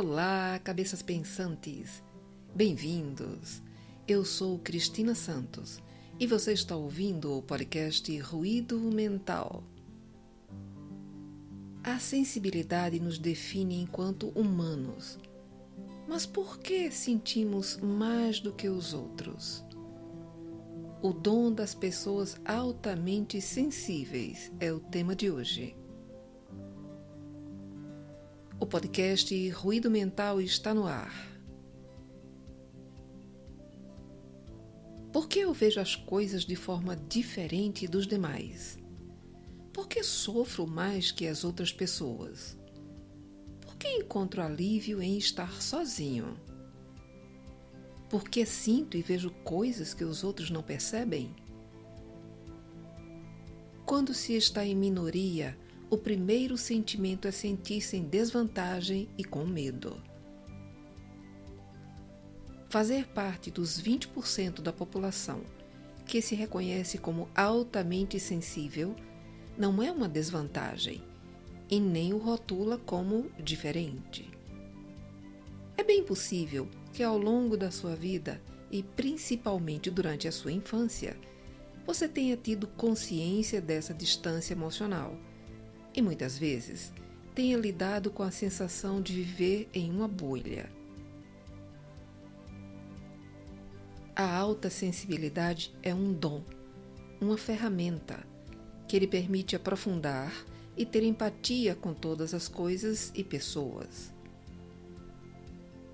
Olá, cabeças pensantes! Bem-vindos! Eu sou Cristina Santos e você está ouvindo o podcast Ruído Mental. A sensibilidade nos define enquanto humanos. Mas por que sentimos mais do que os outros? O dom das pessoas altamente sensíveis é o tema de hoje. O podcast Ruído Mental está no ar. Por que eu vejo as coisas de forma diferente dos demais? Por que sofro mais que as outras pessoas? Por que encontro alívio em estar sozinho? Por que sinto e vejo coisas que os outros não percebem? Quando se está em minoria, o primeiro sentimento é sentir-se em desvantagem e com medo. Fazer parte dos 20% da população que se reconhece como altamente sensível não é uma desvantagem e nem o rotula como diferente. É bem possível que ao longo da sua vida e principalmente durante a sua infância, você tenha tido consciência dessa distância emocional e muitas vezes tenha lidado com a sensação de viver em uma bolha. A alta sensibilidade é um dom, uma ferramenta que lhe permite aprofundar e ter empatia com todas as coisas e pessoas.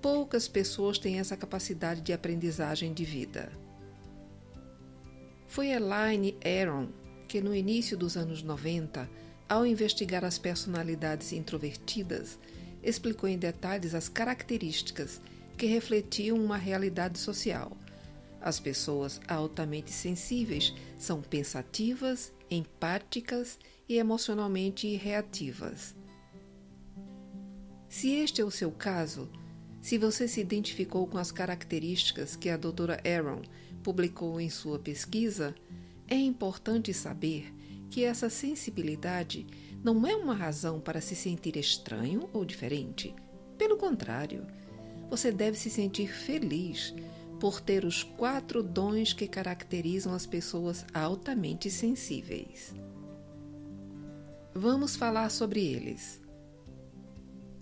Poucas pessoas têm essa capacidade de aprendizagem de vida. Foi Elaine Aron que, no início dos anos 90, ao investigar as personalidades introvertidas, explicou em detalhes as características que refletiam uma realidade social. As pessoas altamente sensíveis são pensativas, empáticas e emocionalmente reativas. Se este é o seu caso, se você se identificou com as características que a doutora Aaron publicou em sua pesquisa, é importante saber que essa sensibilidade não é uma razão para se sentir estranho ou diferente. Pelo contrário, você deve se sentir feliz por ter os quatro dons que caracterizam as pessoas altamente sensíveis. Vamos falar sobre eles.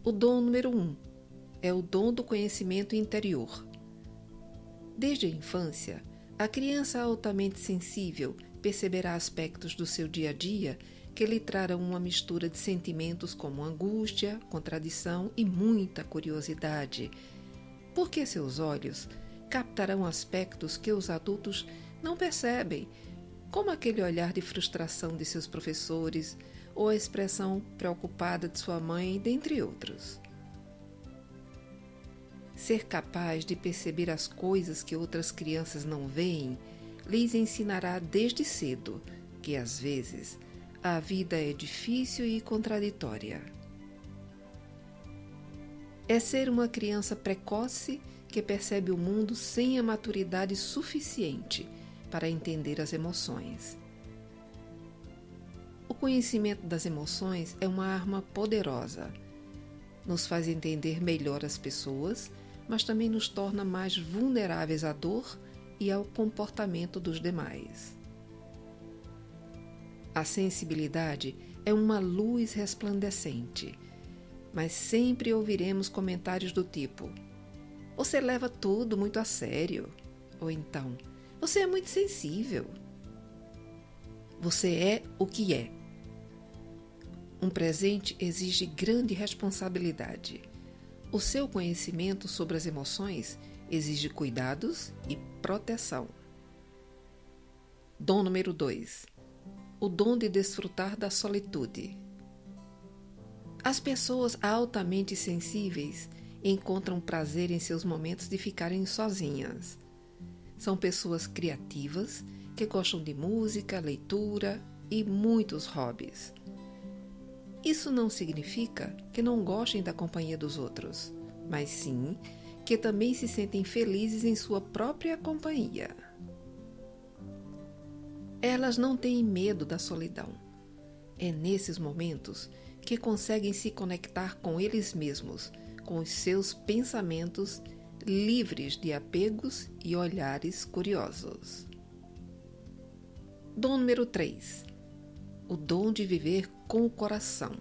O dom número um é o dom do conhecimento interior. Desde a infância, a criança altamente sensível perceberá aspectos do seu dia a dia que lhe trarão uma mistura de sentimentos como angústia, contradição e muita curiosidade, porque seus olhos captarão aspectos que os adultos não percebem, como aquele olhar de frustração de seus professores ou a expressão preocupada de sua mãe, dentre outros. Ser capaz de perceber as coisas que outras crianças não veem lhes ensinará desde cedo que, às vezes, a vida é difícil e contraditória. É ser uma criança precoce que percebe o mundo sem a maturidade suficiente para entender as emoções. O conhecimento das emoções é uma arma poderosa. Nos faz entender melhor as pessoas, mas também nos torna mais vulneráveis à dor e ao comportamento dos demais. A sensibilidade é uma luz resplandecente, mas sempre ouviremos comentários do tipo: Você leva tudo muito a sério. Ou então, Você é muito sensível. Você é o que é. Um presente exige grande responsabilidade. O seu conhecimento sobre as emoções exige cuidados e proteção. Dom número 2: o dom de desfrutar da solitude. As pessoas altamente sensíveis encontram prazer em seus momentos de ficarem sozinhas. São pessoas criativas que gostam de música, leitura e muitos hobbies. Isso não significa que não gostem da companhia dos outros, mas sim que também se sentem felizes em sua própria companhia. Elas não têm medo da solidão. É nesses momentos que conseguem se conectar com eles mesmos, com os seus pensamentos livres de apegos e olhares curiosos. Dom número 3. O dom de viver com o coração.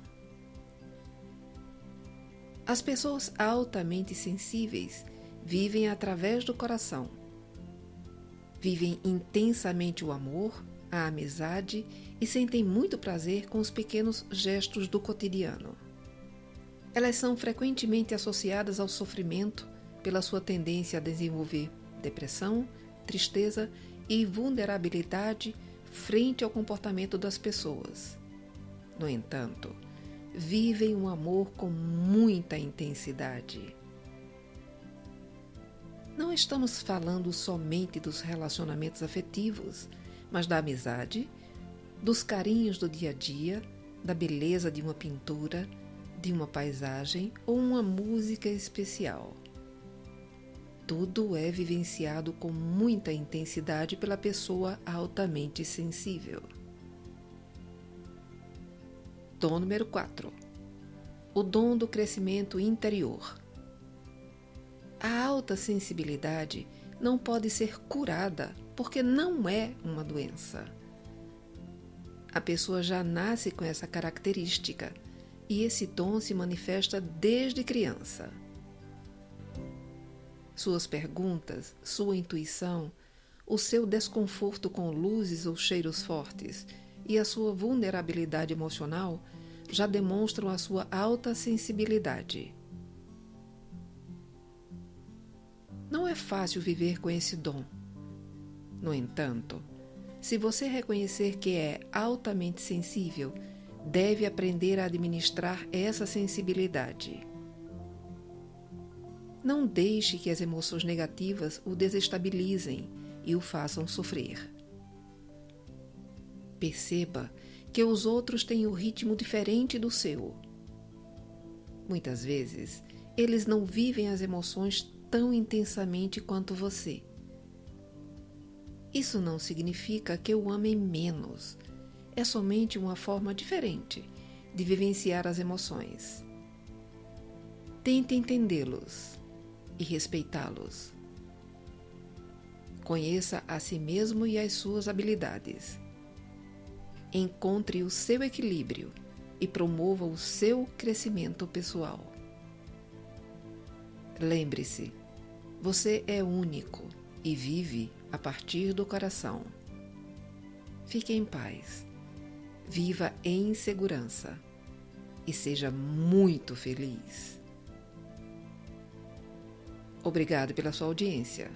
As pessoas altamente sensíveis vivem através do coração. Vivem intensamente o amor, a amizade e sentem muito prazer com os pequenos gestos do cotidiano. Elas são frequentemente associadas ao sofrimento pela sua tendência a desenvolver depressão, tristeza e vulnerabilidade frente ao comportamento das pessoas. No entanto, vivem um amor com muita intensidade. Não estamos falando somente dos relacionamentos afetivos, mas da amizade, dos carinhos do dia a dia, da beleza de uma pintura, de uma paisagem ou uma música especial. Tudo é vivenciado com muita intensidade pela pessoa altamente sensível. Dom número 4. O dom do crescimento interior. A alta sensibilidade não pode ser curada porque não é uma doença. A pessoa já nasce com essa característica e esse dom se manifesta desde criança. Suas perguntas, sua intuição, o seu desconforto com luzes ou cheiros fortes e a sua vulnerabilidade emocional já demonstram a sua alta sensibilidade. Não é fácil viver com esse dom. No entanto, se você reconhecer que é altamente sensível, deve aprender a administrar essa sensibilidade. Não deixe que as emoções negativas o desestabilizem e o façam sofrer. Perceba que os outros têm um ritmo diferente do seu. Muitas vezes, eles não vivem as emoções tão intensamente quanto você. Isso não significa que o amem menos é somente uma forma diferente de vivenciar as emoções. Tente entendê-los e respeitá-los. Conheça a si mesmo e as suas habilidades. Encontre o seu equilíbrio e promova o seu crescimento pessoal. Lembre-se, você é único e vive a partir do coração. Fique em paz viva em segurança e seja muito feliz. Obrigado pela sua audiência.